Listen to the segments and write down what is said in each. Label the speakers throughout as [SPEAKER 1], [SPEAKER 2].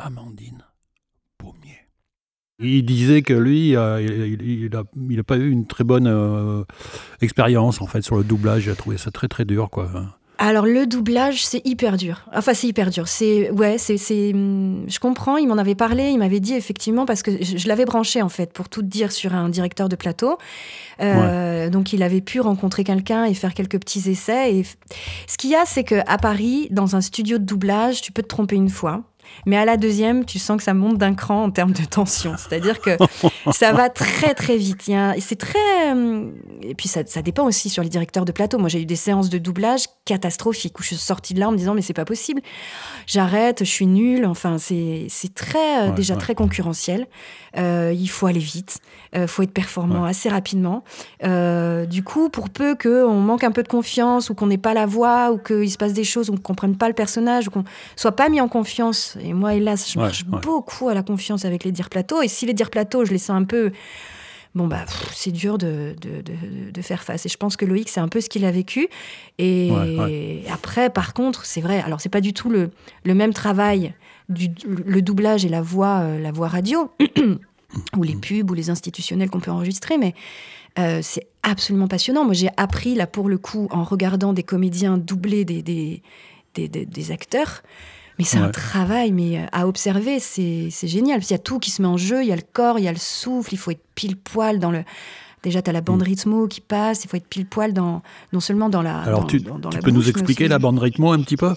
[SPEAKER 1] Amandine Pommier. Il disait que lui, euh, il n'a pas eu une très bonne euh, expérience en fait sur le doublage. Il a trouvé ça très très dur, quoi.
[SPEAKER 2] Alors le doublage, c'est hyper dur. Enfin, c'est hyper dur. C'est ouais, c'est je comprends. Il m'en avait parlé. Il m'avait dit effectivement parce que je, l'avais branché en fait pour tout dire sur un directeur de plateau. Euh, donc il avait pu rencontrer quelqu'un et faire quelques petits essais. Et ce qu'il y a, c'est que à Paris, dans un studio de doublage, tu peux te tromper une fois. Mais à la deuxième, tu sens que ça monte d'un cran en termes de tension. C'est-à-dire que ça va très très vite. C'est très. Euh, et puis ça, ça, dépend aussi sur les directeurs de plateau. Moi, j'ai eu des séances de doublage catastrophiques où je suis sortie de là en me disant mais c'est pas possible. J'arrête, je suis nulle. Enfin, c'est très euh, déjà très concurrentiel. Euh, il faut aller vite. Il faut être performant assez rapidement. du coup, pour peu qu'on manque un peu de confiance ou qu'on n'ait pas la voix ou qu'il se passe des choses ou qu'on comprenne pas le personnage ou qu'on soit pas mis en confiance et moi, hélas, je marche beaucoup à la confiance avec les dires plateaux. Et si les dires plateaux, je les sens un peu. Bon, bah, c'est dur de, de, de, faire face. Et je pense que Loïc, c'est un peu ce qu'il a vécu. Et après, par contre, c'est vrai. Alors, c'est pas du tout le, le même travail, du, le doublage et la voix, euh, la voix radio, ou les pubs, ou les institutionnels qu'on peut enregistrer, mais. Euh, c'est absolument passionnant. Moi, j'ai appris, là, pour le coup, en regardant des comédiens doubler des, des, des, des acteurs, mais c'est un travail, mais euh, à observer, c'est génial. Il y a tout qui se met en jeu, il y a le corps, il y a le souffle, il faut être pile poil dans le, Déjà, tu as la bande mm. rythmo qui passe, il faut être pile poil dans, non seulement dans la.
[SPEAKER 1] Alors, tu, peux nous expliquer la bande rythmo un petit peu?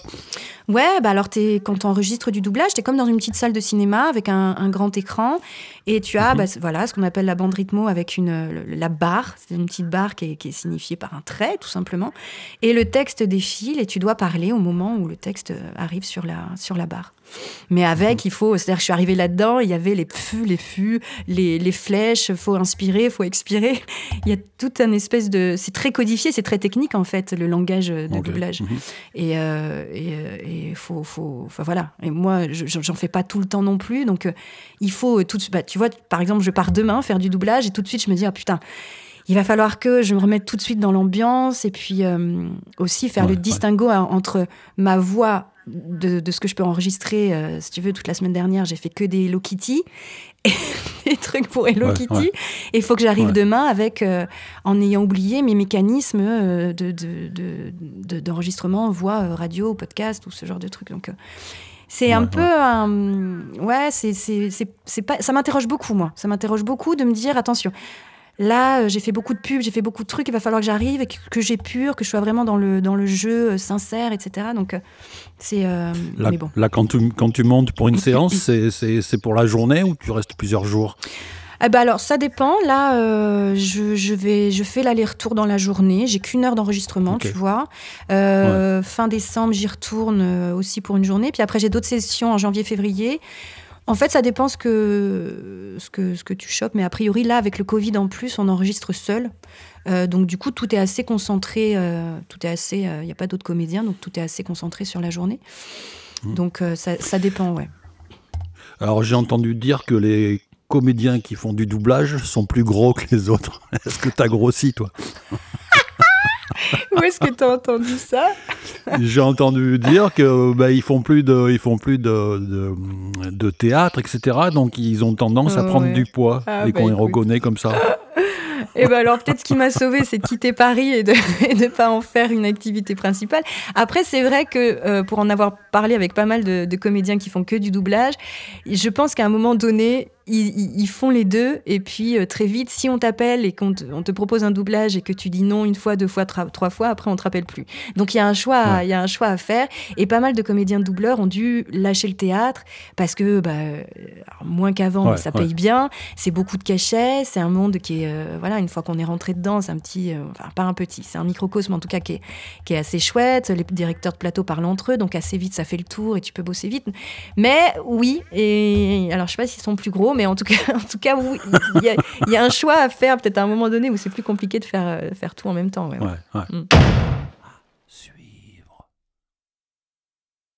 [SPEAKER 2] Ouais, bah alors es, quand tu enregistres du doublage, tu es comme dans une petite salle de cinéma avec un, grand écran et tu as mhm. bah, voilà, ce qu'on appelle la bande rythmo avec une, la barre, c'est une petite barre qui est, qui est, signifiée par un trait tout simplement. Et le texte défile et tu dois parler au moment où le texte arrive sur la, sur la barre. Mais avec, mhm. il faut, c'est-à-dire que je suis arrivée là-dedans, il y avait les fûts, les fûts, les, les flèches, faut inspirer, faut expirer. Il y a toute une espèce de, c'est très codifié, c'est très technique en fait le langage de doublage. Mhm. Et, euh, euh, et, faut, faut, enfin voilà. Et moi, j'en fais pas tout le temps non plus, donc euh, il faut tout. Bah, tu vois, par exemple, je pars demain faire du doublage et tout de suite je me dis ah putain il va falloir que je me remette tout de suite dans l'ambiance et puis aussi faire le distinguo entre ma voix de, ce que je peux enregistrer. Euh, si tu veux, toute la semaine dernière, j'ai fait que des Hello Kitty, des trucs pour Hello Kitty. Et il faut que j'arrive demain avec, euh, en ayant oublié mes mécanismes euh, d'enregistrement, de, voix, radio, podcast ou ce genre de trucs. Donc, c'est un peu ouais c'est pas ça m'interroge beaucoup moi ça m'interroge beaucoup de me dire attention Là, euh, j'ai fait beaucoup de pubs, j'ai fait beaucoup de trucs, il va falloir que j'arrive et que, j'épure, que je sois vraiment dans le, dans le jeu euh, sincère, etc. Donc, euh, c'est.
[SPEAKER 1] là, bon. là, quand tu, quand tu montes pour une séance, c'est pour la journée ou tu restes plusieurs jours?
[SPEAKER 2] Eh ben alors ça dépend. Là, je, je, vais, je fais l'aller-retour dans la journée. J'ai qu'une heure d'enregistrement, tu vois. Fin décembre, j'y retourne aussi pour une journée. Puis après, j'ai d'autres sessions en janvier-février. En fait, ça dépend ce que, ce que, ce que tu chopes. Mais a priori, là, avec le Covid en plus, on enregistre seul. Euh, donc, du coup, tout est assez concentré. Euh, tout est assez. Il euh, n'y a pas d'autres comédiens, donc tout est assez concentré sur la journée. Mmh. Donc, ça, ça, dépend, ouais.
[SPEAKER 1] Alors, j'ai entendu dire que les comédiens qui font du doublage sont plus gros que les autres. Est-ce que tu as grossi, toi?
[SPEAKER 2] Où est-ce que tu as entendu ça?
[SPEAKER 1] J'ai entendu dire que bah, ils font plus de, ils font plus de, de, théâtre, etc. Donc ils ont tendance à prendre du poids ah, et bah, qu'on les reconnaît comme ça.
[SPEAKER 2] Et ben alors peut-être ce qui m'a sauvé, c'est de quitter Paris et de ne pas en faire une activité principale. Après, c'est vrai que euh, pour en avoir parlé avec pas mal de, de, comédiens qui font que du doublage, je pense qu'à un moment donné, ils, font les deux et puis euh, très vite, si on t'appelle et qu'on te, on te, propose un doublage et que tu dis non une fois, deux fois, trois fois, après on te rappelle plus. Donc il y a un choix, il y a un choix à faire et pas mal de comédiens doubleurs ont dû lâcher le théâtre parce que bah, moins qu'avant, ça paye bien, c'est beaucoup de cachets, c'est un monde qui est euh, voilà une fois qu'on est rentré dedans, c'est un petit, euh, enfin pas un petit, c'est un microcosme en tout cas qui est, qui est assez chouette. Les directeurs de plateau parlent entre eux, donc assez vite ça fait le tour et tu peux bosser vite. Mais oui, et alors je sais pas s'ils sont plus gros mais en tout cas, en tout cas, il y, a un choix à faire peut-être à un moment donné où c'est plus compliqué de faire, euh, faire tout en même temps. Mm.